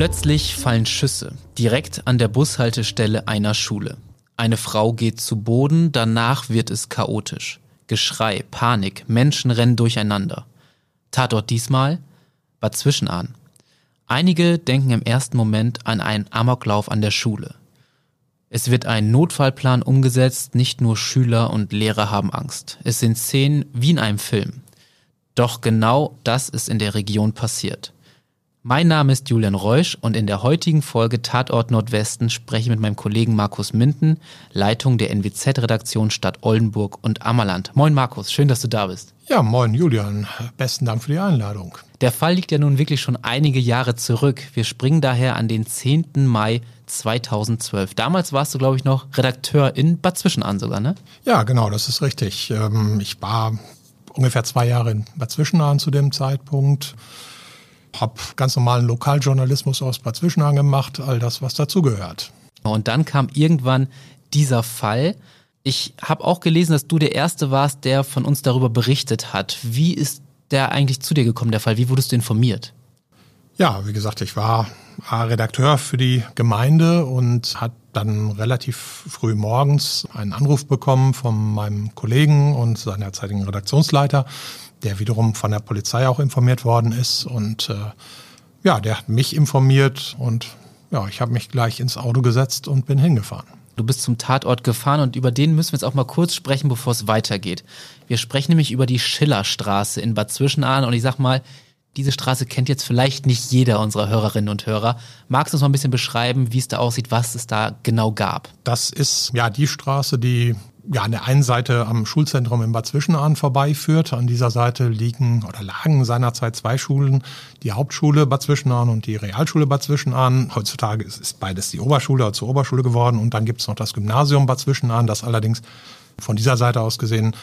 Plötzlich fallen Schüsse direkt an der Bushaltestelle einer Schule. Eine Frau geht zu Boden, danach wird es chaotisch. Geschrei, Panik, Menschen rennen durcheinander. Tatort diesmal Bad Zwischenahn. Einige denken im ersten Moment an einen Amoklauf an der Schule. Es wird ein Notfallplan umgesetzt, nicht nur Schüler und Lehrer haben Angst. Es sind Szenen wie in einem Film. Doch genau das ist in der Region passiert. Mein Name ist Julian Reusch und in der heutigen Folge Tatort Nordwesten spreche ich mit meinem Kollegen Markus Minden, Leitung der NWZ-Redaktion Stadt Oldenburg und Ammerland. Moin Markus, schön, dass du da bist. Ja, moin Julian, besten Dank für die Einladung. Der Fall liegt ja nun wirklich schon einige Jahre zurück. Wir springen daher an den 10. Mai 2012. Damals warst du, glaube ich, noch Redakteur in Bad Zwischenahn sogar, ne? Ja, genau, das ist richtig. Ähm, ich war ungefähr zwei Jahre in Bad Zwischenahn zu dem Zeitpunkt habe ganz normalen Lokaljournalismus aus Bad Zwischenahn gemacht, all das, was dazugehört. Und dann kam irgendwann dieser Fall. Ich habe auch gelesen, dass du der Erste warst, der von uns darüber berichtet hat. Wie ist der eigentlich zu dir gekommen, der Fall? Wie wurdest du informiert? Ja, wie gesagt, ich war Redakteur für die Gemeinde und hat dann relativ früh morgens einen Anruf bekommen von meinem Kollegen und seiner zeitigen Redaktionsleiter, der wiederum von der Polizei auch informiert worden ist. Und äh, ja, der hat mich informiert und ja, ich habe mich gleich ins Auto gesetzt und bin hingefahren. Du bist zum Tatort gefahren und über den müssen wir jetzt auch mal kurz sprechen, bevor es weitergeht. Wir sprechen nämlich über die Schillerstraße in Bad Zwischenahn und ich sag mal, diese Straße kennt jetzt vielleicht nicht jeder unserer Hörerinnen und Hörer. Magst du uns mal ein bisschen beschreiben, wie es da aussieht, was es da genau gab? Das ist ja die Straße, die ja an der einen Seite am Schulzentrum in Bad Zwischenahn vorbeiführt. An dieser Seite liegen oder lagen seinerzeit zwei Schulen, die Hauptschule Bad Zwischenahn und die Realschule Bad Zwischenahn. Heutzutage ist beides die Oberschule oder zur Oberschule geworden und dann gibt es noch das Gymnasium Bad Zwischenahn, das allerdings von dieser Seite aus gesehen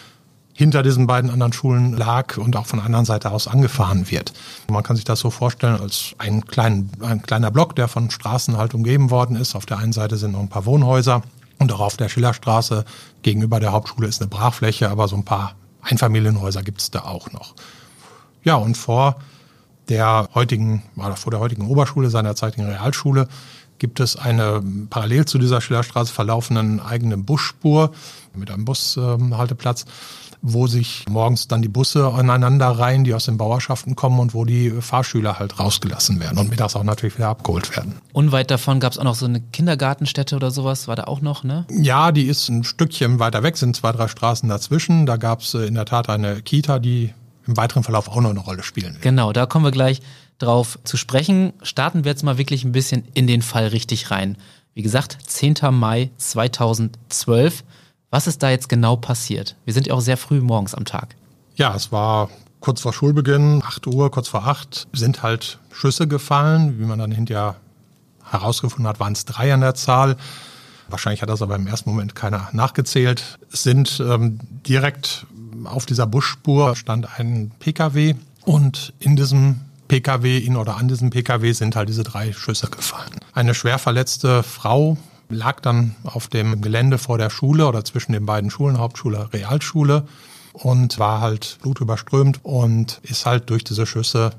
hinter diesen beiden anderen Schulen lag und auch von der anderen Seite aus angefahren wird. Man kann sich das so vorstellen als ein, klein, ein kleiner Block, der von Straßen halt umgeben worden ist. Auf der einen Seite sind noch ein paar Wohnhäuser und auch auf der Schillerstraße gegenüber der Hauptschule ist eine Brachfläche, aber so ein paar Einfamilienhäuser gibt es da auch noch. Ja, und vor der heutigen, oder vor der heutigen Oberschule, seiner zeitigen Realschule, gibt es eine parallel zu dieser Schillerstraße verlaufenden eigene Busspur mit einem Bushalteplatz. Ähm, wo sich morgens dann die Busse aneinander reihen, die aus den Bauerschaften kommen und wo die Fahrschüler halt rausgelassen werden und mittags auch natürlich wieder abgeholt werden. Unweit davon gab es auch noch so eine Kindergartenstätte oder sowas, war da auch noch, ne? Ja, die ist ein Stückchen weiter weg, sind zwei, drei Straßen dazwischen. Da gab es äh, in der Tat eine Kita, die im weiteren Verlauf auch noch eine Rolle spielen wird. Genau, da kommen wir gleich drauf zu sprechen. Starten wir jetzt mal wirklich ein bisschen in den Fall richtig rein. Wie gesagt, 10. Mai 2012. Was ist da jetzt genau passiert? Wir sind ja auch sehr früh morgens am Tag. Ja, es war kurz vor Schulbeginn, 8 Uhr, kurz vor 8, sind halt Schüsse gefallen. Wie man dann hinterher herausgefunden hat, waren es drei an der Zahl. Wahrscheinlich hat das aber im ersten Moment keiner nachgezählt. Es sind ähm, direkt auf dieser Busspur stand ein PKW und in diesem PKW, in oder an diesem PKW sind halt diese drei Schüsse gefallen. Eine schwer verletzte Frau lag dann auf dem Gelände vor der Schule oder zwischen den beiden Schulen, Hauptschule, Realschule und war halt blutüberströmt und ist halt durch diese Schüsse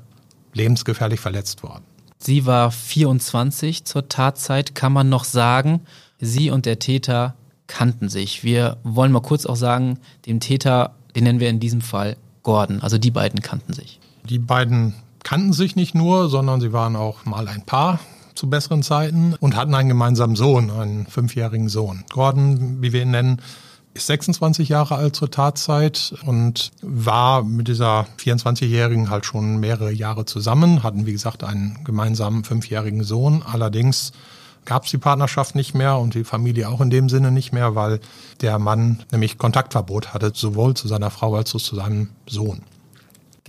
lebensgefährlich verletzt worden. Sie war 24 zur Tatzeit, kann man noch sagen. Sie und der Täter kannten sich. Wir wollen mal kurz auch sagen, den Täter, den nennen wir in diesem Fall Gordon. Also die beiden kannten sich. Die beiden kannten sich nicht nur, sondern sie waren auch mal ein Paar zu besseren Zeiten und hatten einen gemeinsamen Sohn, einen fünfjährigen Sohn. Gordon, wie wir ihn nennen, ist 26 Jahre alt zur Tatzeit und war mit dieser 24-Jährigen halt schon mehrere Jahre zusammen, hatten wie gesagt einen gemeinsamen fünfjährigen Sohn. Allerdings gab es die Partnerschaft nicht mehr und die Familie auch in dem Sinne nicht mehr, weil der Mann nämlich Kontaktverbot hatte, sowohl zu seiner Frau als auch zu seinem Sohn.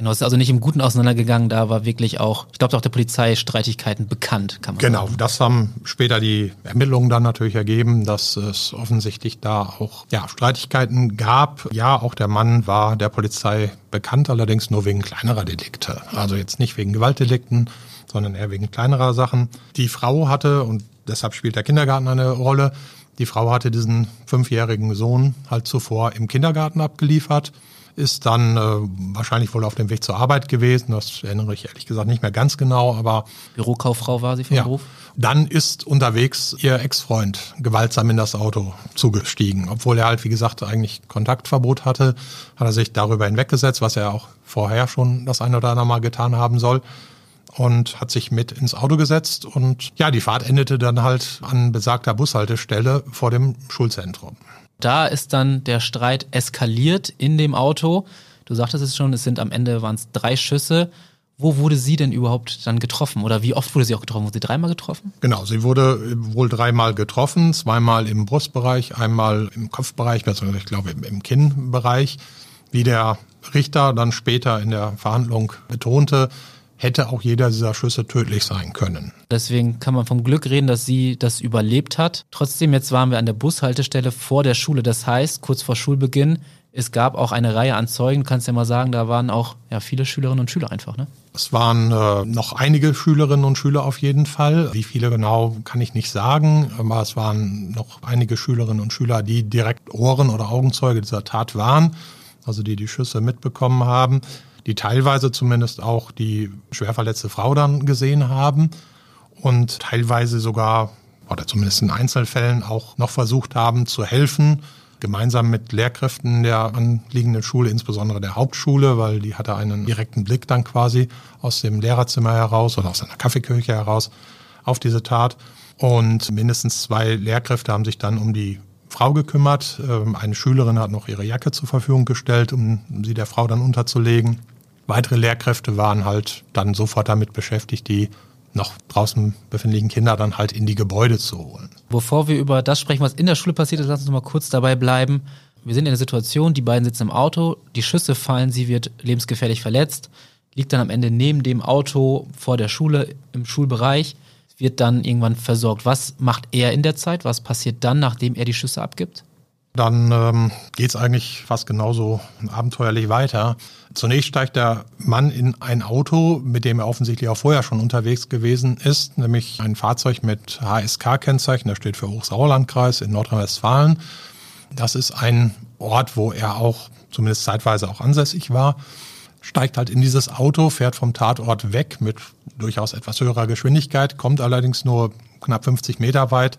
Genau, es ist also nicht im Guten auseinandergegangen, da war wirklich auch, ich glaube auch der Polizei Streitigkeiten bekannt, kann man genau, sagen. Genau, das haben später die Ermittlungen dann natürlich ergeben, dass es offensichtlich da auch ja, Streitigkeiten gab. Ja, auch der Mann war der Polizei bekannt, allerdings nur wegen kleinerer Delikte. Also jetzt nicht wegen Gewaltdelikten, sondern eher wegen kleinerer Sachen. Die Frau hatte, und deshalb spielt der Kindergarten eine Rolle, die Frau hatte diesen fünfjährigen Sohn halt zuvor im Kindergarten abgeliefert ist dann äh, wahrscheinlich wohl auf dem Weg zur Arbeit gewesen. Das erinnere ich ehrlich gesagt nicht mehr ganz genau, aber. Bürokauffrau war sie vom ja. Beruf? Dann ist unterwegs ihr Ex-Freund gewaltsam in das Auto zugestiegen. Obwohl er halt, wie gesagt, eigentlich Kontaktverbot hatte, hat er sich darüber hinweggesetzt, was er auch vorher schon das eine oder andere Mal getan haben soll. Und hat sich mit ins Auto gesetzt und ja, die Fahrt endete dann halt an besagter Bushaltestelle vor dem Schulzentrum. Da ist dann der Streit eskaliert in dem Auto. Du sagtest es schon, es sind am Ende waren es drei Schüsse. Wo wurde sie denn überhaupt dann getroffen? Oder wie oft wurde sie auch getroffen? Wurde sie dreimal getroffen? Genau, sie wurde wohl dreimal getroffen, zweimal im Brustbereich, einmal im Kopfbereich, beziehungsweise ich glaube im Kinnbereich. Wie der Richter dann später in der Verhandlung betonte, hätte auch jeder dieser Schüsse tödlich sein können. Deswegen kann man vom Glück reden, dass sie das überlebt hat. Trotzdem, jetzt waren wir an der Bushaltestelle vor der Schule. Das heißt, kurz vor Schulbeginn, es gab auch eine Reihe an Zeugen. Du kannst ja mal sagen, da waren auch ja, viele Schülerinnen und Schüler einfach, ne? Es waren äh, noch einige Schülerinnen und Schüler auf jeden Fall. Wie viele genau kann ich nicht sagen, aber es waren noch einige Schülerinnen und Schüler, die direkt Ohren- oder Augenzeuge dieser Tat waren, also die die Schüsse mitbekommen haben, die teilweise zumindest auch die schwer verletzte Frau dann gesehen haben und teilweise sogar, oder zumindest in Einzelfällen auch noch versucht haben zu helfen, gemeinsam mit Lehrkräften der anliegenden Schule, insbesondere der Hauptschule, weil die hatte einen direkten Blick dann quasi aus dem Lehrerzimmer heraus oder aus einer Kaffeekirche heraus auf diese Tat. Und mindestens zwei Lehrkräfte haben sich dann um die Frau gekümmert. Ähm, eine Schülerin hat noch ihre Jacke zur Verfügung gestellt, um sie der Frau dann unterzulegen. Weitere Lehrkräfte waren halt dann sofort damit beschäftigt, die noch draußen befindlichen Kinder dann halt in die Gebäude zu holen. Bevor wir über das sprechen, was in der Schule passiert ist, lass uns noch mal kurz dabei bleiben. Wir sind in der Situation, die beiden sitzen im Auto, die Schüsse fallen, sie wird lebensgefährlich verletzt, liegt dann am Ende neben dem Auto vor der Schule im Schulbereich, wird dann irgendwann versorgt. Was macht er in der Zeit? Was passiert dann, nachdem er die Schüsse abgibt? Dann ähm, geht es eigentlich fast genauso abenteuerlich weiter. Zunächst steigt der Mann in ein Auto, mit dem er offensichtlich auch vorher schon unterwegs gewesen ist, nämlich ein Fahrzeug mit HSK-Kennzeichen, das steht für Hochsauerlandkreis in Nordrhein-Westfalen. Das ist ein Ort, wo er auch zumindest zeitweise auch ansässig war. Steigt halt in dieses Auto, fährt vom Tatort weg mit durchaus etwas höherer Geschwindigkeit, kommt allerdings nur knapp 50 Meter weit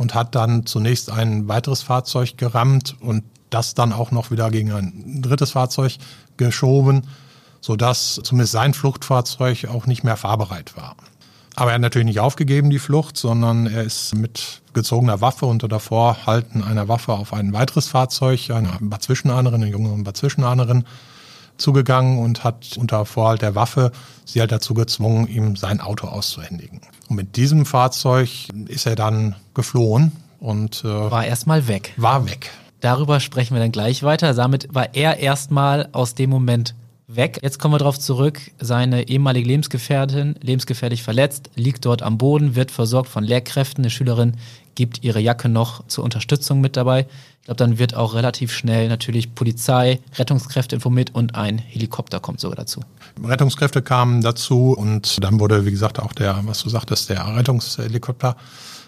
und hat dann zunächst ein weiteres Fahrzeug gerammt und das dann auch noch wieder gegen ein drittes Fahrzeug geschoben, sodass zumindest sein Fluchtfahrzeug auch nicht mehr fahrbereit war. Aber er hat natürlich nicht aufgegeben, die Flucht, sondern er ist mit gezogener Waffe unter der Vorhalten einer Waffe auf ein weiteres Fahrzeug, eine Zwischenahnerin, eine junge Zwischenahnerin, zugegangen und hat unter Vorhalt der Waffe sie halt dazu gezwungen, ihm sein Auto auszuhändigen. Und mit diesem Fahrzeug ist er dann geflohen und äh, war erstmal weg. War weg. Darüber sprechen wir dann gleich weiter. Damit war er erstmal aus dem Moment weg. Jetzt kommen wir darauf zurück. Seine ehemalige Lebensgefährtin, lebensgefährlich verletzt, liegt dort am Boden, wird versorgt von Lehrkräften. Eine Schülerin gibt ihre Jacke noch zur Unterstützung mit dabei. Ich glaube, dann wird auch relativ schnell natürlich Polizei, Rettungskräfte informiert und ein Helikopter kommt sogar dazu. Rettungskräfte kamen dazu und dann wurde, wie gesagt, auch der, was du sagtest, der Rettungshelikopter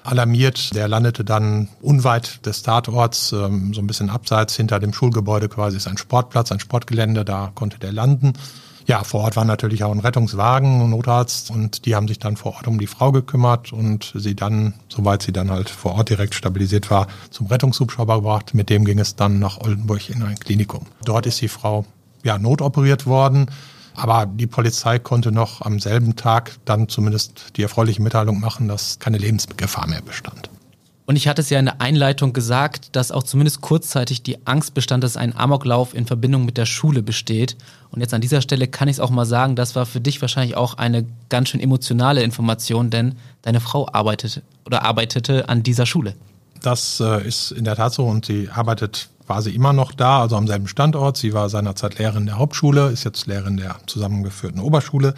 alarmiert. Der landete dann unweit des Tatorts, ähm, so ein bisschen abseits hinter dem Schulgebäude quasi ist ein Sportplatz, ein Sportgelände, da konnte der landen. Ja, vor Ort war natürlich auch ein Rettungswagen, ein Notarzt und die haben sich dann vor Ort um die Frau gekümmert und sie dann, soweit sie dann halt vor Ort direkt stabilisiert war, zum Rettungshubschrauber gebracht. Mit dem ging es dann nach Oldenburg in ein Klinikum. Dort ist die Frau ja notoperiert worden. Aber die Polizei konnte noch am selben Tag dann zumindest die erfreuliche Mitteilung machen, dass keine Lebensgefahr mehr bestand. Und ich hatte es ja in der Einleitung gesagt, dass auch zumindest kurzzeitig die Angst bestand, dass ein Amoklauf in Verbindung mit der Schule besteht. Und jetzt an dieser Stelle kann ich es auch mal sagen, das war für dich wahrscheinlich auch eine ganz schön emotionale Information, denn deine Frau arbeitete oder arbeitete an dieser Schule. Das äh, ist in der Tat so und sie arbeitet quasi immer noch da, also am selben Standort. Sie war seinerzeit Lehrerin der Hauptschule, ist jetzt Lehrerin der zusammengeführten Oberschule.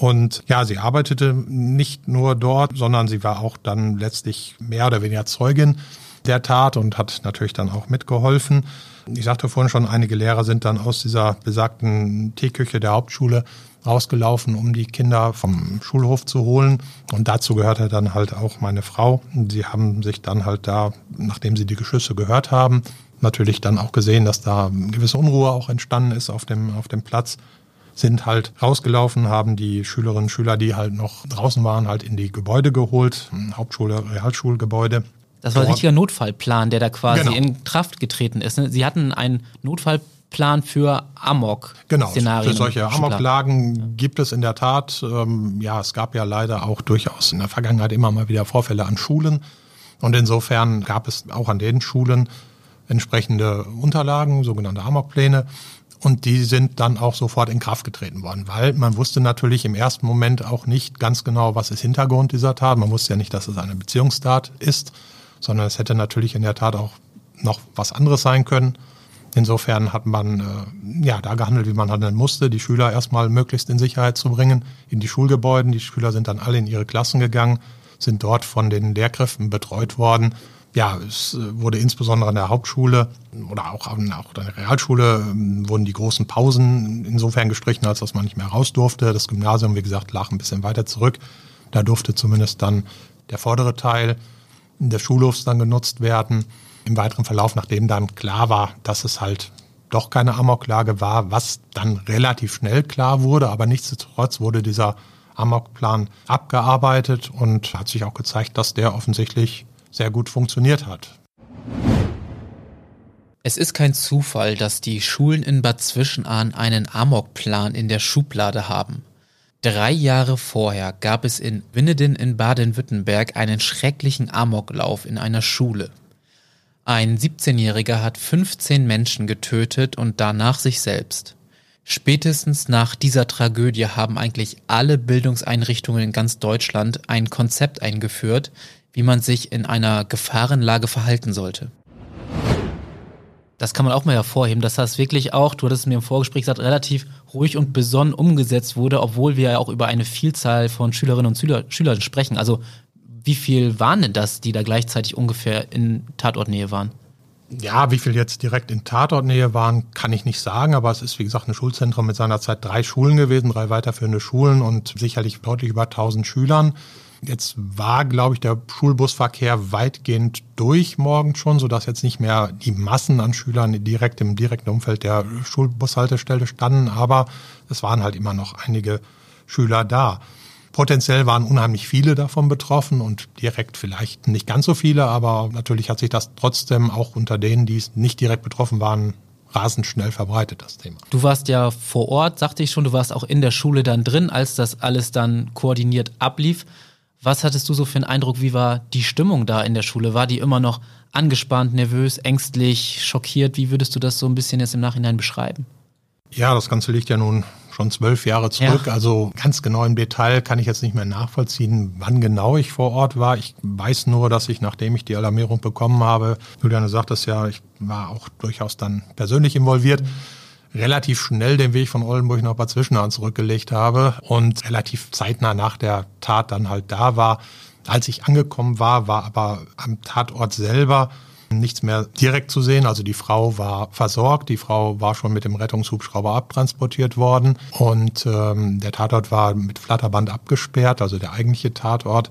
Und ja, sie arbeitete nicht nur dort, sondern sie war auch dann letztlich mehr oder weniger Zeugin der Tat und hat natürlich dann auch mitgeholfen. Ich sagte vorhin schon, einige Lehrer sind dann aus dieser besagten Teeküche der Hauptschule rausgelaufen, um die Kinder vom Schulhof zu holen. Und dazu gehörte dann halt auch meine Frau. Sie haben sich dann halt da, nachdem sie die Geschüsse gehört haben, natürlich dann auch gesehen, dass da gewisse Unruhe auch entstanden ist auf dem, auf dem Platz sind halt rausgelaufen, haben die Schülerinnen und Schüler, die halt noch draußen waren, halt in die Gebäude geholt, Hauptschule, Realschulgebäude. Das war ein richtiger Notfallplan, der da quasi genau. in Kraft getreten ist. Ne? Sie hatten einen Notfallplan für Amok-Szenarien. Genau, für solche Amoklagen gibt es in der Tat. Ähm, ja, es gab ja leider auch durchaus in der Vergangenheit immer mal wieder Vorfälle an Schulen. Und insofern gab es auch an den Schulen entsprechende Unterlagen, sogenannte Amokpläne. Und die sind dann auch sofort in Kraft getreten worden, weil man wusste natürlich im ersten Moment auch nicht ganz genau, was ist Hintergrund dieser Tat. Man wusste ja nicht, dass es eine Beziehungstat ist, sondern es hätte natürlich in der Tat auch noch was anderes sein können. Insofern hat man äh, ja da gehandelt, wie man handeln musste, die Schüler erstmal möglichst in Sicherheit zu bringen, in die Schulgebäuden. Die Schüler sind dann alle in ihre Klassen gegangen, sind dort von den Lehrkräften betreut worden ja, es äh, wurde insbesondere an der Hauptschule oder auch an, auch an der Realschule ähm, wurden die großen Pausen insofern gestrichen, als dass man nicht mehr raus durfte. Das Gymnasium, wie gesagt, lag ein bisschen weiter zurück. Da durfte zumindest dann der vordere Teil des Schulhofs dann genutzt werden. Im weiteren Verlauf, nachdem dann klar war, dass es halt doch keine Amoklage war, was dann relativ schnell klar wurde, aber nichtsdestotrotz wurde dieser Amokplan abgearbeitet und hat sich auch gezeigt, dass der offensichtlich sehr gut funktioniert hat. Es ist kein Zufall, dass die Schulen in Bad Zwischenahn einen Amokplan in der Schublade haben. Drei Jahre vorher gab es in Winneden in Baden-Württemberg einen schrecklichen Amoklauf in einer Schule. Ein 17-Jähriger hat 15 Menschen getötet und danach sich selbst. Spätestens nach dieser Tragödie haben eigentlich alle Bildungseinrichtungen in ganz Deutschland ein Konzept eingeführt, wie man sich in einer Gefahrenlage verhalten sollte. Das kann man auch mal hervorheben, dass das wirklich auch, du hattest es mir im Vorgespräch gesagt, relativ ruhig und besonnen umgesetzt wurde, obwohl wir ja auch über eine Vielzahl von Schülerinnen und Schüler, Schülern sprechen. Also wie viel waren denn das, die da gleichzeitig ungefähr in Tatortnähe waren? Ja, wie viel jetzt direkt in Tatortnähe waren, kann ich nicht sagen, aber es ist wie gesagt ein Schulzentrum mit seiner Zeit drei Schulen gewesen, drei weiterführende Schulen und sicherlich deutlich über 1000 Schülern. Jetzt war, glaube ich, der Schulbusverkehr weitgehend durch morgens schon, sodass jetzt nicht mehr die Massen an Schülern direkt im direkten Umfeld der Schulbushaltestelle standen, aber es waren halt immer noch einige Schüler da. Potenziell waren unheimlich viele davon betroffen und direkt vielleicht nicht ganz so viele, aber natürlich hat sich das trotzdem auch unter denen, die es nicht direkt betroffen waren, rasend schnell verbreitet, das Thema. Du warst ja vor Ort, sagte ich schon, du warst auch in der Schule dann drin, als das alles dann koordiniert ablief. Was hattest du so für einen Eindruck? Wie war die Stimmung da in der Schule? War die immer noch angespannt, nervös, ängstlich, schockiert? Wie würdest du das so ein bisschen jetzt im Nachhinein beschreiben? Ja, das Ganze liegt ja nun schon zwölf Jahre zurück. Ja. Also ganz genau im Detail kann ich jetzt nicht mehr nachvollziehen, wann genau ich vor Ort war. Ich weiß nur, dass ich, nachdem ich die Alarmierung bekommen habe, Juliane sagt es ja, ich war auch durchaus dann persönlich involviert. Mhm relativ schnell den Weg von Oldenburg nach Bad Zwischenahn zurückgelegt habe und relativ zeitnah nach der Tat dann halt da war. Als ich angekommen war, war aber am Tatort selber nichts mehr direkt zu sehen. Also die Frau war versorgt, die Frau war schon mit dem Rettungshubschrauber abtransportiert worden und ähm, der Tatort war mit Flatterband abgesperrt, also der eigentliche Tatort.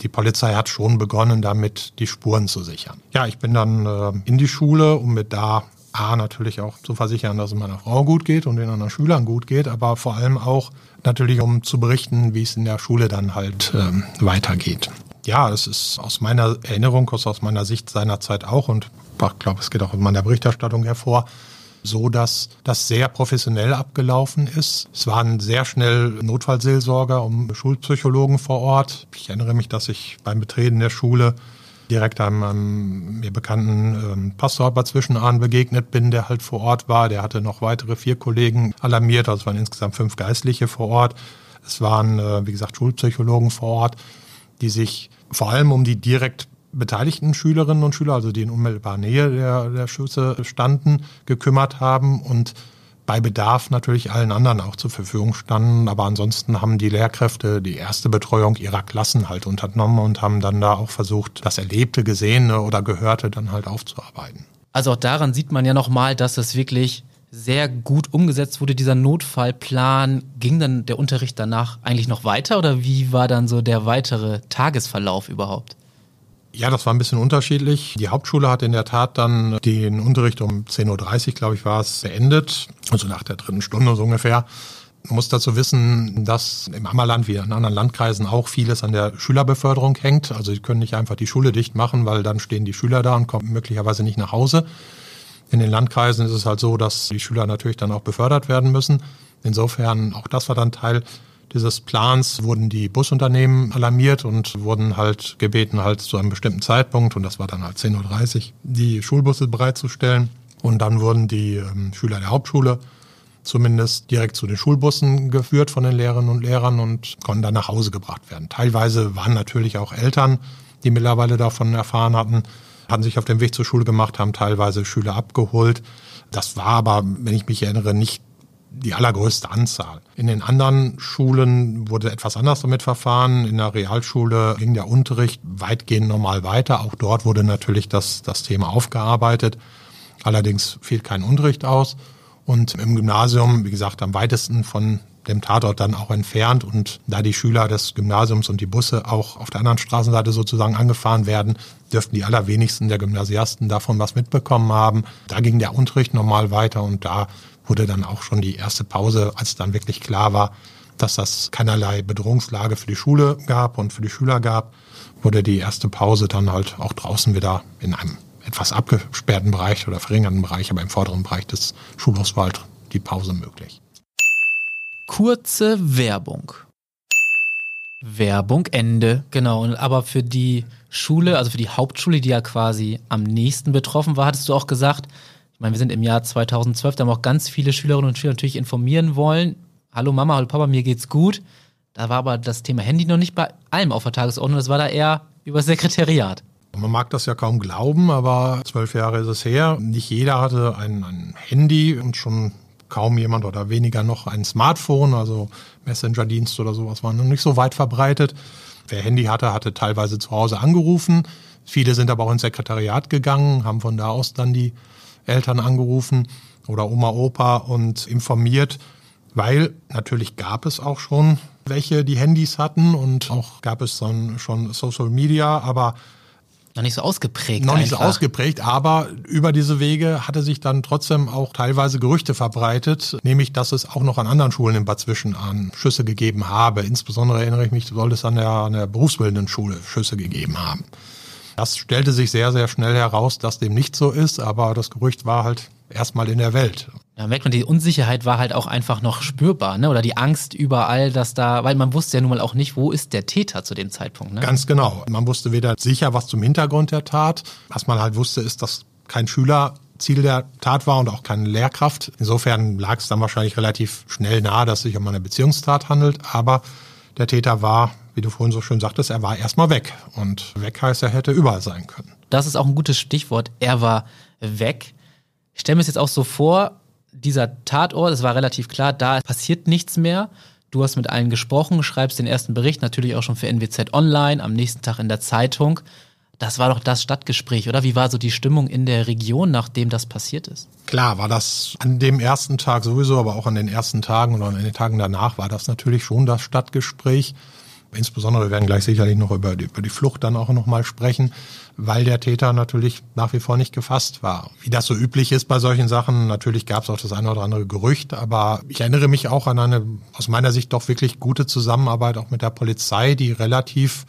Die Polizei hat schon begonnen, damit die Spuren zu sichern. Ja, ich bin dann äh, in die Schule, um mir da A, natürlich auch zu versichern, dass es meiner Frau gut geht und den anderen Schülern gut geht, aber vor allem auch natürlich, um zu berichten, wie es in der Schule dann halt ähm, weitergeht. Ja, es ist aus meiner Erinnerung, aus meiner Sicht seinerzeit auch und ich glaube, es geht auch in meiner Berichterstattung hervor, so dass das sehr professionell abgelaufen ist. Es waren sehr schnell Notfallseelsorger und Schulpsychologen vor Ort. Ich erinnere mich, dass ich beim Betreten der Schule direkt einem, einem mir bekannten ähm, Pastor bei Zwischenahn begegnet bin, der halt vor Ort war. Der hatte noch weitere vier Kollegen alarmiert, also es waren insgesamt fünf Geistliche vor Ort. Es waren, äh, wie gesagt, Schulpsychologen vor Ort, die sich vor allem um die direkt beteiligten Schülerinnen und Schüler, also die in unmittelbarer Nähe der, der Schüsse standen, gekümmert haben und bei Bedarf natürlich allen anderen auch zur Verfügung standen. Aber ansonsten haben die Lehrkräfte die erste Betreuung ihrer Klassen halt unternommen und haben dann da auch versucht, das Erlebte, Gesehene oder Gehörte dann halt aufzuarbeiten. Also auch daran sieht man ja nochmal, dass es wirklich sehr gut umgesetzt wurde, dieser Notfallplan. Ging dann der Unterricht danach eigentlich noch weiter oder wie war dann so der weitere Tagesverlauf überhaupt? Ja, das war ein bisschen unterschiedlich. Die Hauptschule hat in der Tat dann den Unterricht um 10.30 Uhr, glaube ich, war es, beendet. Also nach der dritten Stunde so ungefähr. Man muss dazu wissen, dass im Ammerland wie in anderen Landkreisen auch vieles an der Schülerbeförderung hängt. Also sie können nicht einfach die Schule dicht machen, weil dann stehen die Schüler da und kommen möglicherweise nicht nach Hause. In den Landkreisen ist es halt so, dass die Schüler natürlich dann auch befördert werden müssen. Insofern, auch das war dann Teil dieses Plans wurden die Busunternehmen alarmiert und wurden halt gebeten, halt zu einem bestimmten Zeitpunkt, und das war dann halt 10.30 Uhr, die Schulbusse bereitzustellen. Und dann wurden die ähm, Schüler der Hauptschule zumindest direkt zu den Schulbussen geführt von den Lehrerinnen und Lehrern und konnten dann nach Hause gebracht werden. Teilweise waren natürlich auch Eltern, die mittlerweile davon erfahren hatten, hatten sich auf den Weg zur Schule gemacht, haben teilweise Schüler abgeholt. Das war aber, wenn ich mich erinnere, nicht die allergrößte Anzahl. In den anderen Schulen wurde etwas anders damit verfahren. In der Realschule ging der Unterricht weitgehend normal weiter. Auch dort wurde natürlich das, das Thema aufgearbeitet. Allerdings fiel kein Unterricht aus. Und im Gymnasium, wie gesagt, am weitesten von dem Tatort dann auch entfernt. Und da die Schüler des Gymnasiums und die Busse auch auf der anderen Straßenseite sozusagen angefahren werden, dürften die allerwenigsten der Gymnasiasten davon was mitbekommen haben. Da ging der Unterricht normal weiter und da wurde dann auch schon die erste Pause, als dann wirklich klar war, dass das keinerlei Bedrohungslage für die Schule gab und für die Schüler gab, wurde die erste Pause dann halt auch draußen wieder in einem etwas abgesperrten Bereich oder verringerten Bereich, aber im vorderen Bereich des Schulhofs die Pause möglich. Kurze Werbung. Werbung Ende. Genau, aber für die Schule, also für die Hauptschule, die ja quasi am nächsten betroffen war, hattest du auch gesagt, ich meine, wir sind im Jahr 2012, da haben auch ganz viele Schülerinnen und Schüler natürlich informieren wollen. Hallo Mama, hallo Papa, mir geht's gut. Da war aber das Thema Handy noch nicht bei allem auf der Tagesordnung, das war da eher über Sekretariat. Man mag das ja kaum glauben, aber zwölf Jahre ist es her. Nicht jeder hatte ein, ein Handy und schon kaum jemand oder weniger noch ein Smartphone, also Messenger-Dienst oder sowas war noch nicht so weit verbreitet. Wer Handy hatte, hatte teilweise zu Hause angerufen. Viele sind aber auch ins Sekretariat gegangen, haben von da aus dann die Eltern angerufen oder Oma, Opa und informiert, weil natürlich gab es auch schon welche, die Handys hatten und auch gab es dann schon Social Media, aber noch nicht so ausgeprägt. Noch nicht einfach. so ausgeprägt, aber über diese Wege hatte sich dann trotzdem auch teilweise Gerüchte verbreitet, nämlich, dass es auch noch an anderen Schulen in Bad Zwischenahn Schüsse gegeben habe. Insbesondere erinnere ich mich, soll es an der, an der berufsbildenden Schule Schüsse gegeben haben. Das stellte sich sehr, sehr schnell heraus, dass dem nicht so ist, aber das Gerücht war halt erstmal in der Welt. Ja, merkt man, die Unsicherheit war halt auch einfach noch spürbar, ne? Oder die Angst überall, dass da, weil man wusste ja nun mal auch nicht, wo ist der Täter zu dem Zeitpunkt, ne? Ganz genau. Man wusste weder sicher was zum Hintergrund der Tat. Was man halt wusste, ist, dass kein Schüler Ziel der Tat war und auch keine Lehrkraft. Insofern lag es dann wahrscheinlich relativ schnell nahe, dass es sich um eine Beziehungstat handelt. Aber der Täter war wie du vorhin so schön sagtest, er war erstmal weg. Und weg heißt, er hätte überall sein können. Das ist auch ein gutes Stichwort. Er war weg. Ich stelle mir es jetzt auch so vor, dieser Tatort, es war relativ klar, da passiert nichts mehr. Du hast mit allen gesprochen, schreibst den ersten Bericht, natürlich auch schon für NWZ Online, am nächsten Tag in der Zeitung. Das war doch das Stadtgespräch, oder? Wie war so die Stimmung in der Region, nachdem das passiert ist? Klar, war das an dem ersten Tag sowieso, aber auch an den ersten Tagen oder an den Tagen danach war das natürlich schon das Stadtgespräch. Insbesondere, wir werden gleich sicherlich noch über die, über die Flucht dann auch nochmal sprechen, weil der Täter natürlich nach wie vor nicht gefasst war. Wie das so üblich ist bei solchen Sachen, natürlich gab es auch das eine oder andere Gerücht, aber ich erinnere mich auch an eine aus meiner Sicht doch wirklich gute Zusammenarbeit auch mit der Polizei, die relativ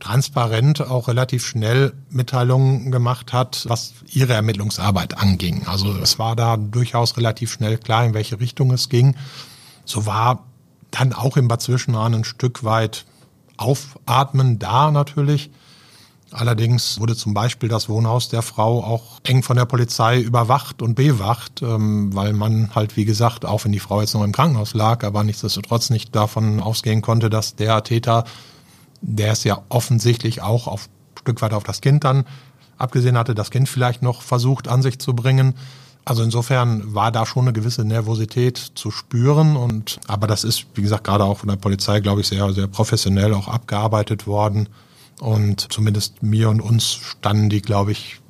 transparent auch relativ schnell Mitteilungen gemacht hat, was ihre Ermittlungsarbeit anging. Also es war da durchaus relativ schnell klar, in welche Richtung es ging. So war dann auch im Bad Zwischenahn ein Stück weit Aufatmen da natürlich. Allerdings wurde zum Beispiel das Wohnhaus der Frau auch eng von der Polizei überwacht und bewacht, ähm, weil man halt, wie gesagt, auch wenn die Frau jetzt noch im Krankenhaus lag, aber nichtsdestotrotz nicht davon ausgehen konnte, dass der Täter, der es ja offensichtlich auch auf Stück weit auf das Kind dann abgesehen hatte, das Kind vielleicht noch versucht an sich zu bringen, also insofern war da schon eine gewisse Nervosität zu spüren und aber das ist, wie gesagt, gerade auch von der Polizei, glaube ich, sehr, sehr professionell auch abgearbeitet worden. Und zumindest mir und uns standen die, glaube ich,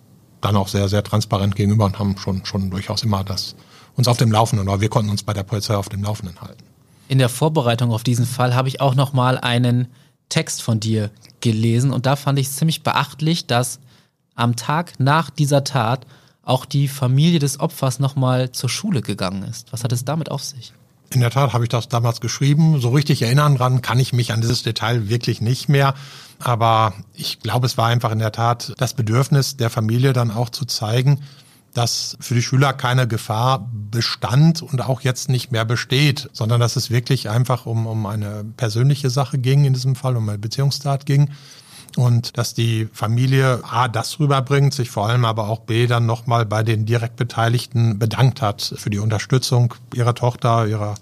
dann auch sehr, sehr transparent gegenüber und haben schon, schon durchaus immer das uns auf dem Laufenden oder wir konnten uns bei der Polizei auf dem Laufenden halten. In der Vorbereitung auf diesen Fall habe ich auch noch mal einen Text von dir gelesen und da fand ich es ziemlich beachtlich, dass am Tag nach dieser Tat auch die Familie des Opfers nochmal zur Schule gegangen ist. Was hat es damit auf sich? In der Tat habe ich das damals geschrieben. So richtig erinnern dran kann ich mich an dieses Detail wirklich nicht mehr. Aber ich glaube, es war einfach in der Tat das Bedürfnis der Familie dann auch zu zeigen, dass für die Schüler keine Gefahr bestand und auch jetzt nicht mehr besteht, sondern dass es wirklich einfach um, um eine persönliche Sache ging, in diesem Fall um eine Beziehungstat ging. Und dass die Familie A das rüberbringt, sich vor allem aber auch B dann nochmal bei den direkt Beteiligten bedankt hat für die Unterstützung ihrer Tochter, ihrer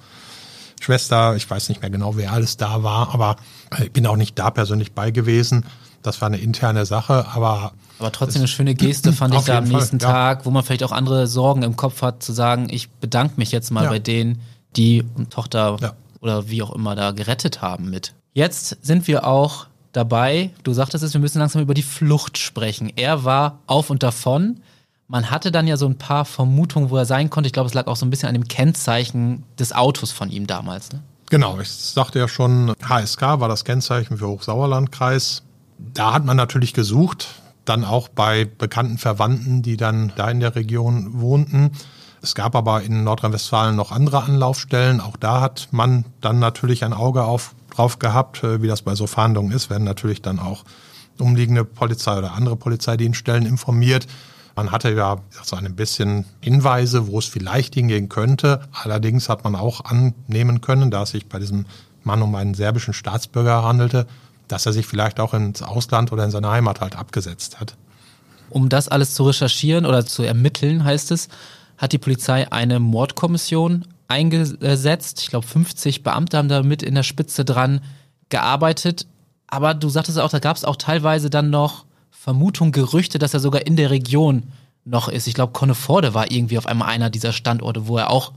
Schwester. Ich weiß nicht mehr genau, wer alles da war, aber ich bin auch nicht da persönlich bei gewesen. Das war eine interne Sache, aber aber trotzdem eine schöne Geste fand ich da am nächsten Fall, Tag, wo man vielleicht auch andere Sorgen im Kopf hat, zu sagen, ich bedanke mich jetzt mal ja. bei denen, die Tochter ja. oder wie auch immer da gerettet haben mit. Jetzt sind wir auch dabei, du sagtest es, wir müssen langsam über die Flucht sprechen. Er war auf und davon. Man hatte dann ja so ein paar Vermutungen, wo er sein konnte. Ich glaube, es lag auch so ein bisschen an dem Kennzeichen des Autos von ihm damals. Ne? Genau, ich sagte ja schon, HSK war das Kennzeichen für Hochsauerlandkreis. Da hat man natürlich gesucht dann auch bei bekannten Verwandten, die dann da in der Region wohnten. Es gab aber in Nordrhein-Westfalen noch andere Anlaufstellen. Auch da hat man dann natürlich ein Auge auf, drauf gehabt, äh, wie das bei so Fahndungen ist, werden natürlich dann auch umliegende Polizei oder andere Polizeidienststellen informiert. Man hatte ja so ein bisschen Hinweise, wo es vielleicht hingehen könnte. Allerdings hat man auch annehmen können, da es sich bei diesem Mann um einen serbischen Staatsbürger handelte, dass er sich vielleicht auch ins Ausland oder in seine Heimat halt abgesetzt hat. Um das alles zu recherchieren oder zu ermitteln, heißt es, hat die Polizei eine Mordkommission eingesetzt. Ich glaube, 50 Beamte haben da mit in der Spitze dran gearbeitet. Aber du sagtest auch, da gab es auch teilweise dann noch Vermutungen, Gerüchte, dass er sogar in der Region noch ist. Ich glaube, Conneforde war irgendwie auf einmal einer dieser Standorte, wo er auch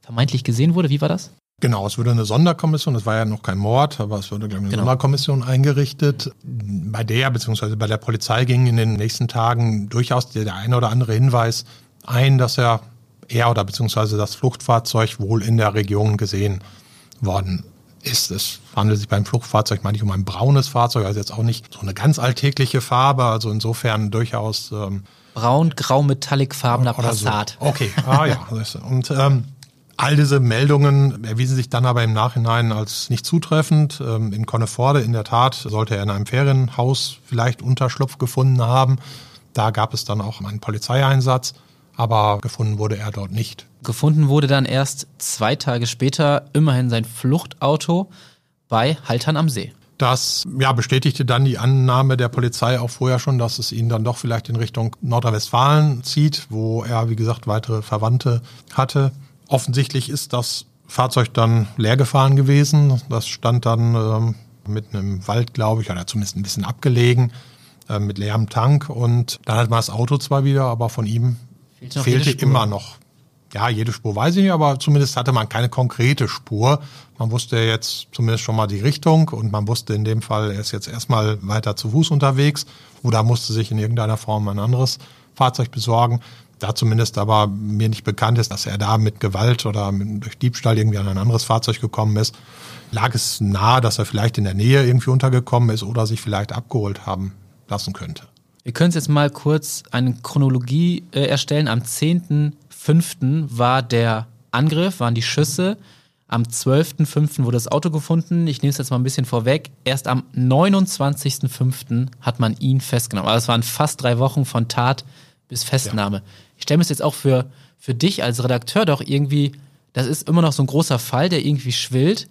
vermeintlich gesehen wurde. Wie war das? Genau, es wurde eine Sonderkommission, es war ja noch kein Mord, aber es wurde, glaube ich, eine genau. Sonderkommission eingerichtet, bei der beziehungsweise bei der Polizei ging in den nächsten Tagen durchaus der eine oder andere Hinweis ein, dass er er oder beziehungsweise das Fluchtfahrzeug wohl in der Region gesehen worden ist. Es handelt sich beim Fluchtfahrzeug, meine ich, um ein braunes Fahrzeug, also jetzt auch nicht so eine ganz alltägliche Farbe, also insofern durchaus ähm, braun, grau, metallicfarbener Passat. So. Okay, ah ja. Und ähm, All diese Meldungen erwiesen sich dann aber im Nachhinein als nicht zutreffend. Ähm, in Conneforde in der Tat sollte er in einem Ferienhaus vielleicht Unterschlupf gefunden haben. Da gab es dann auch einen Polizeieinsatz, aber gefunden wurde er dort nicht. Gefunden wurde dann erst zwei Tage später immerhin sein Fluchtauto bei Haltern am See. Das ja, bestätigte dann die Annahme der Polizei auch vorher schon, dass es ihn dann doch vielleicht in Richtung Nordrhein-Westfalen zieht, wo er, wie gesagt, weitere Verwandte hatte. Offensichtlich ist das Fahrzeug dann leer gefahren gewesen. Das stand dann ähm, mitten im Wald, glaube ich, oder zumindest ein bisschen abgelegen, äh, mit leerem Tank. Und dann hat man das Auto zwar wieder, aber von ihm Fehlt fehlte immer noch. Ja, jede Spur weiß ich nicht, aber zumindest hatte man keine konkrete Spur. Man wusste jetzt zumindest schon mal die Richtung und man wusste in dem Fall, er ist jetzt erstmal weiter zu Fuß unterwegs oder musste sich in irgendeiner Form ein anderes Fahrzeug besorgen da zumindest aber mir nicht bekannt ist, dass er da mit Gewalt oder durch Diebstahl irgendwie an ein anderes Fahrzeug gekommen ist, lag es nahe, dass er vielleicht in der Nähe irgendwie untergekommen ist oder sich vielleicht abgeholt haben lassen könnte. Wir können jetzt mal kurz eine Chronologie äh, erstellen. Am 10.05. war der Angriff, waren die Schüsse. Am 12.05. wurde das Auto gefunden. Ich nehme es jetzt mal ein bisschen vorweg. Erst am 29.05. hat man ihn festgenommen. Also es waren fast drei Wochen von Tat bis Festnahme. Ja ich stelle mir das jetzt auch für, für dich als Redakteur doch irgendwie, das ist immer noch so ein großer Fall, der irgendwie schwillt.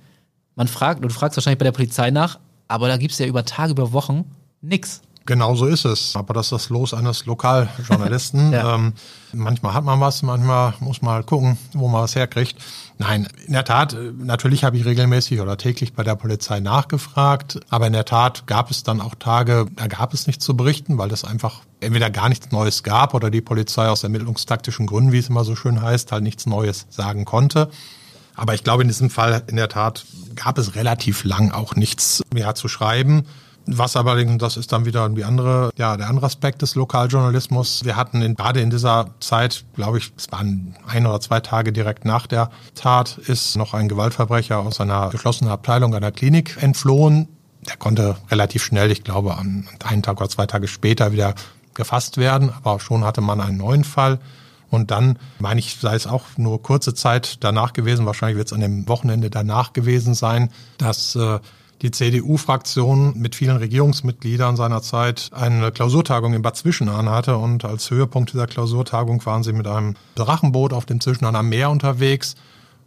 Man fragt, du fragst wahrscheinlich bei der Polizei nach, aber da gibt es ja über Tage, über Wochen nichts. Genau so ist es. Aber das ist das Los eines Lokaljournalisten. ja. ähm, manchmal hat man was, manchmal muss man halt gucken, wo man was herkriegt. Nein, in der Tat, natürlich habe ich regelmäßig oder täglich bei der Polizei nachgefragt. Aber in der Tat gab es dann auch Tage, da gab es nichts zu berichten, weil es einfach entweder gar nichts Neues gab oder die Polizei aus ermittlungstaktischen Gründen, wie es immer so schön heißt, halt nichts Neues sagen konnte. Aber ich glaube, in diesem Fall in der Tat gab es relativ lang auch nichts mehr zu schreiben. Was aber, das ist dann wieder die andere, ja, der andere Aspekt des Lokaljournalismus. Wir hatten in, gerade in dieser Zeit, glaube ich, es waren ein oder zwei Tage direkt nach der Tat, ist noch ein Gewaltverbrecher aus einer geschlossenen Abteilung einer Klinik entflohen. der konnte relativ schnell, ich glaube, an einen Tag oder zwei Tage später wieder gefasst werden, aber schon hatte man einen neuen Fall. Und dann, meine ich, sei es auch nur kurze Zeit danach gewesen, wahrscheinlich wird es an dem Wochenende danach gewesen sein, dass äh, die CDU-Fraktion mit vielen Regierungsmitgliedern seinerzeit eine Klausurtagung in Bad Zwischenahn hatte. Und als Höhepunkt dieser Klausurtagung waren sie mit einem Drachenboot auf dem Zwischenahner Meer unterwegs.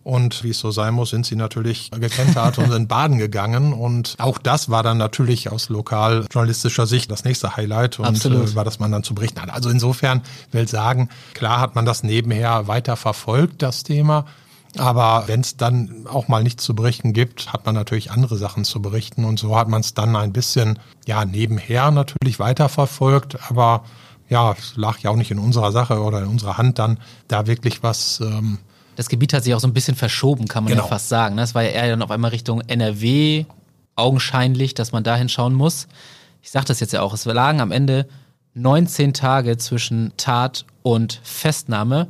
Und wie es so sein muss, sind sie natürlich gekentert und sind baden gegangen. Und auch das war dann natürlich aus lokaljournalistischer Sicht das nächste Highlight und Absolut. über das man dann zu berichten hat. Also insofern will ich sagen, klar hat man das nebenher weiter verfolgt, das Thema. Aber wenn es dann auch mal nichts zu berichten gibt, hat man natürlich andere Sachen zu berichten. Und so hat man es dann ein bisschen, ja, nebenher natürlich weiterverfolgt. Aber ja, es lag ja auch nicht in unserer Sache oder in unserer Hand dann, da wirklich was. Ähm, das Gebiet hat sich auch so ein bisschen verschoben, kann man genau. ja fast sagen. Das war ja eher dann auf einmal Richtung NRW, augenscheinlich, dass man da hinschauen muss. Ich sage das jetzt ja auch, es lagen am Ende 19 Tage zwischen Tat und Festnahme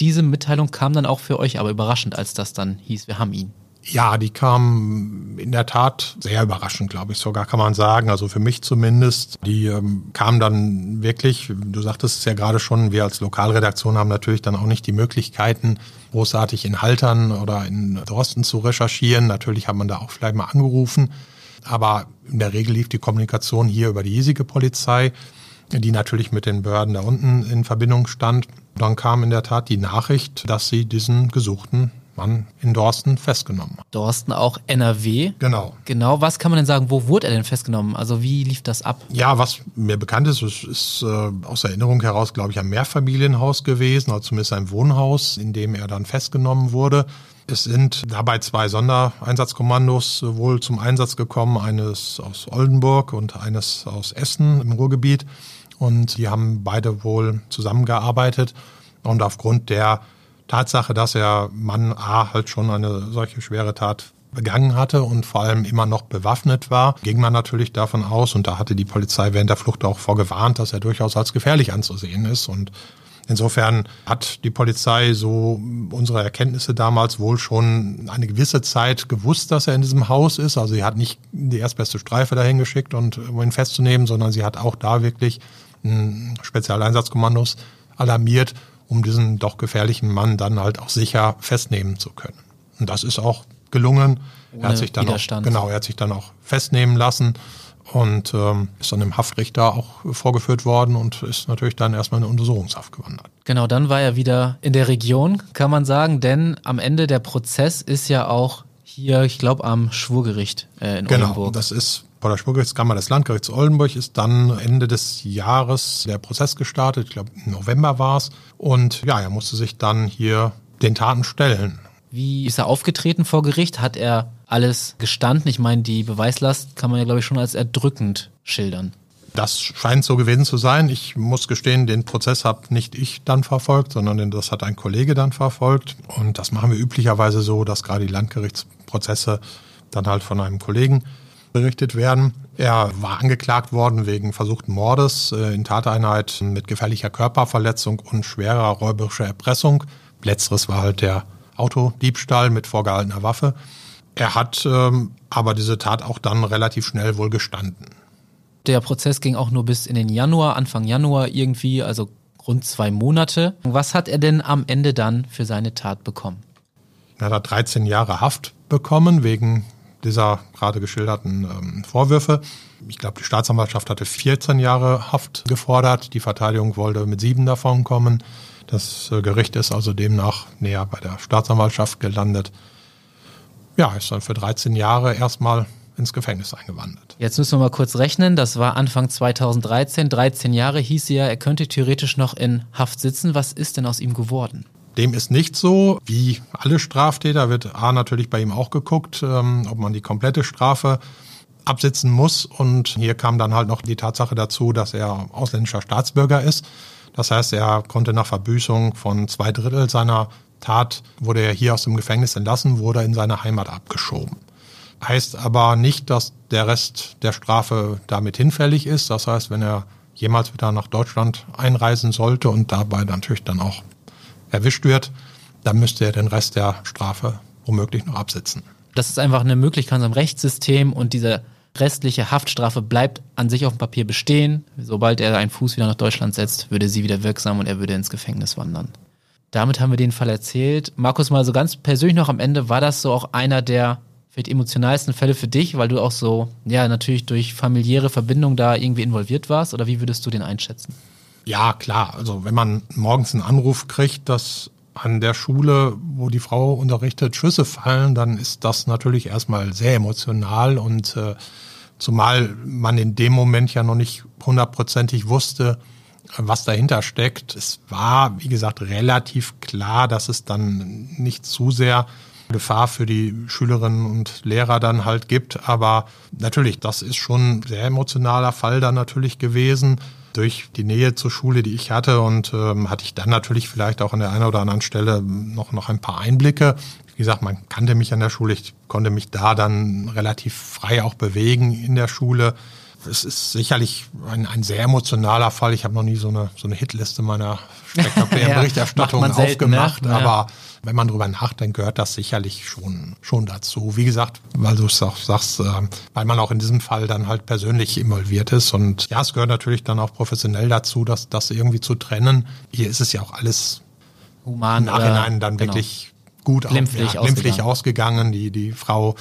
diese Mitteilung kam dann auch für euch aber überraschend, als das dann hieß, wir haben ihn. Ja, die kam in der Tat sehr überraschend, glaube ich sogar, kann man sagen. Also für mich zumindest. Die ähm, kam dann wirklich, du sagtest es ja gerade schon, wir als Lokalredaktion haben natürlich dann auch nicht die Möglichkeiten, großartig in Haltern oder in Drosten zu recherchieren. Natürlich hat man da auch vielleicht mal angerufen. Aber in der Regel lief die Kommunikation hier über die hiesige Polizei die natürlich mit den Behörden da unten in Verbindung stand. Dann kam in der Tat die Nachricht, dass sie diesen gesuchten Mann in Dorsten festgenommen hat. Dorsten auch NRW? Genau. Genau, was kann man denn sagen, wo wurde er denn festgenommen? Also wie lief das ab? Ja, was mir bekannt ist, ist, ist äh, aus Erinnerung heraus, glaube ich, ein Mehrfamilienhaus gewesen, oder zumindest ein Wohnhaus, in dem er dann festgenommen wurde. Es sind dabei zwei Sondereinsatzkommandos wohl zum Einsatz gekommen, eines aus Oldenburg und eines aus Essen im Ruhrgebiet. Und die haben beide wohl zusammengearbeitet. Und aufgrund der Tatsache, dass er Mann A halt schon eine solche schwere Tat begangen hatte und vor allem immer noch bewaffnet war, ging man natürlich davon aus, und da hatte die Polizei während der Flucht auch vorgewarnt, dass er durchaus als gefährlich anzusehen ist. Und insofern hat die Polizei so unsere Erkenntnisse damals wohl schon eine gewisse Zeit gewusst, dass er in diesem Haus ist. Also sie hat nicht die erstbeste Streife dahin geschickt und um ihn festzunehmen, sondern sie hat auch da wirklich Spezialeinsatzkommandos alarmiert, um diesen doch gefährlichen Mann dann halt auch sicher festnehmen zu können. Und das ist auch gelungen. Ohne er hat sich dann auch, genau, er hat sich dann auch festnehmen lassen und ähm, ist dann im Haftrichter auch vorgeführt worden und ist natürlich dann erstmal in Untersuchungshaft gewandert. Genau, dann war er wieder in der Region, kann man sagen, denn am Ende der Prozess ist ja auch hier, ich glaube, am Schwurgericht äh, in genau, Oldenburg. Genau, das ist vor der Schwurgerichtskammer des Landgerichts Oldenburg ist dann Ende des Jahres der Prozess gestartet. Ich glaube, November war es. Und ja, er musste sich dann hier den Taten stellen. Wie ist er aufgetreten vor Gericht? Hat er alles gestanden? Ich meine, die Beweislast kann man ja, glaube ich, schon als erdrückend schildern. Das scheint so gewesen zu sein. Ich muss gestehen, den Prozess habe nicht ich dann verfolgt, sondern das hat ein Kollege dann verfolgt. Und das machen wir üblicherweise so, dass gerade die Landgerichtsprozesse dann halt von einem Kollegen berichtet werden. Er war angeklagt worden wegen versuchten Mordes äh, in Tateinheit mit gefährlicher Körperverletzung und schwerer räuberischer Erpressung. Letzteres war halt der Autodiebstahl mit vorgehaltener Waffe. Er hat ähm, aber diese Tat auch dann relativ schnell wohl gestanden. Der Prozess ging auch nur bis in den Januar, Anfang Januar irgendwie, also rund zwei Monate. Was hat er denn am Ende dann für seine Tat bekommen? Er hat 13 Jahre Haft bekommen wegen dieser gerade geschilderten ähm, Vorwürfe. Ich glaube, die Staatsanwaltschaft hatte 14 Jahre Haft gefordert. Die Verteidigung wollte mit sieben davon kommen. Das äh, Gericht ist also demnach näher bei der Staatsanwaltschaft gelandet. Ja, ist dann für 13 Jahre erstmal ins Gefängnis eingewandert. Jetzt müssen wir mal kurz rechnen. Das war Anfang 2013. 13 Jahre hieß ja, er könnte theoretisch noch in Haft sitzen. Was ist denn aus ihm geworden? Dem ist nicht so. Wie alle Straftäter wird A natürlich bei ihm auch geguckt, ähm, ob man die komplette Strafe absitzen muss. Und hier kam dann halt noch die Tatsache dazu, dass er ausländischer Staatsbürger ist. Das heißt, er konnte nach Verbüßung von zwei Drittel seiner Tat, wurde er hier aus dem Gefängnis entlassen, wurde in seine Heimat abgeschoben. Heißt aber nicht, dass der Rest der Strafe damit hinfällig ist. Das heißt, wenn er jemals wieder nach Deutschland einreisen sollte und dabei natürlich dann auch erwischt wird, dann müsste er den Rest der Strafe womöglich noch absitzen. Das ist einfach eine Möglichkeit im Rechtssystem und dieser restliche Haftstrafe bleibt an sich auf dem Papier bestehen. Sobald er einen Fuß wieder nach Deutschland setzt, würde sie wieder wirksam und er würde ins Gefängnis wandern. Damit haben wir den Fall erzählt. Markus, mal so ganz persönlich noch am Ende, war das so auch einer der vielleicht emotionalsten Fälle für dich, weil du auch so, ja, natürlich durch familiäre Verbindung da irgendwie involviert warst? Oder wie würdest du den einschätzen? Ja, klar. Also wenn man morgens einen Anruf kriegt, dass an der Schule, wo die Frau unterrichtet, Schüsse fallen, dann ist das natürlich erstmal sehr emotional und äh, zumal man in dem Moment ja noch nicht hundertprozentig wusste, was dahinter steckt. Es war, wie gesagt, relativ klar, dass es dann nicht zu sehr Gefahr für die Schülerinnen und Lehrer dann halt gibt. Aber natürlich, das ist schon ein sehr emotionaler Fall dann natürlich gewesen. Durch die Nähe zur Schule, die ich hatte und ähm, hatte ich dann natürlich vielleicht auch an der einen oder anderen Stelle noch, noch ein paar Einblicke. Wie gesagt, man kannte mich an der Schule, ich konnte mich da dann relativ frei auch bewegen in der Schule es ist sicherlich ein, ein sehr emotionaler Fall. Ich habe noch nie so eine, so eine Hitliste meiner spektakulären ja, Berichterstattung aufgemacht, ne? aber wenn man drüber nachdenkt, gehört das sicherlich schon, schon dazu. Wie gesagt, weil du es auch sagst, äh, weil man auch in diesem Fall dann halt persönlich involviert ist und ja, es gehört natürlich dann auch professionell dazu, dass das irgendwie zu trennen. Hier ist es ja auch alles human im Nachhinein dann genau. wirklich gut glimpflich, ja, glimpflich ausgegangen. ausgegangen. Die, die Frau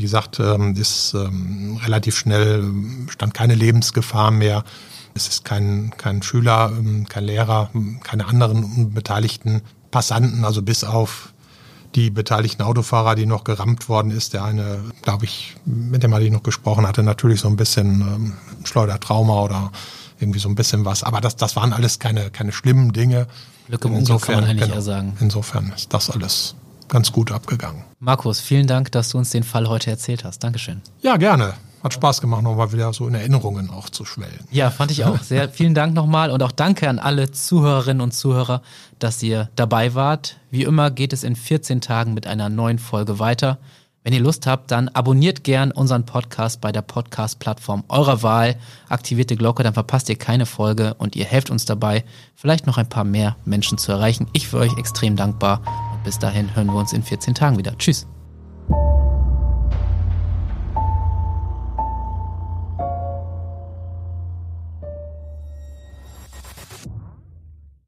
wie gesagt, ähm, ist ähm, relativ schnell, stand keine Lebensgefahr mehr. Es ist kein, kein Schüler, ähm, kein Lehrer, keine anderen unbeteiligten Passanten, also bis auf die beteiligten Autofahrer, die noch gerammt worden ist. Der eine, glaube ich, mit dem hatte ich noch gesprochen hatte, natürlich so ein bisschen ähm, Schleudertrauma oder irgendwie so ein bisschen was. Aber das, das waren alles keine, keine schlimmen Dinge. Glück im Unglück kann man eigentlich genau, eher sagen. Insofern ist das alles ganz gut abgegangen. Markus, vielen Dank, dass du uns den Fall heute erzählt hast. Dankeschön. Ja, gerne. Hat Spaß gemacht, nochmal wieder so in Erinnerungen auch zu schwellen. Ja, fand ich auch. Sehr vielen Dank nochmal und auch danke an alle Zuhörerinnen und Zuhörer, dass ihr dabei wart. Wie immer geht es in 14 Tagen mit einer neuen Folge weiter. Wenn ihr Lust habt, dann abonniert gern unseren Podcast bei der Podcast-Plattform eurer Wahl, aktiviert die Glocke, dann verpasst ihr keine Folge und ihr helft uns dabei, vielleicht noch ein paar mehr Menschen zu erreichen. Ich für euch extrem dankbar bis dahin hören wir uns in 14 Tagen wieder. Tschüss.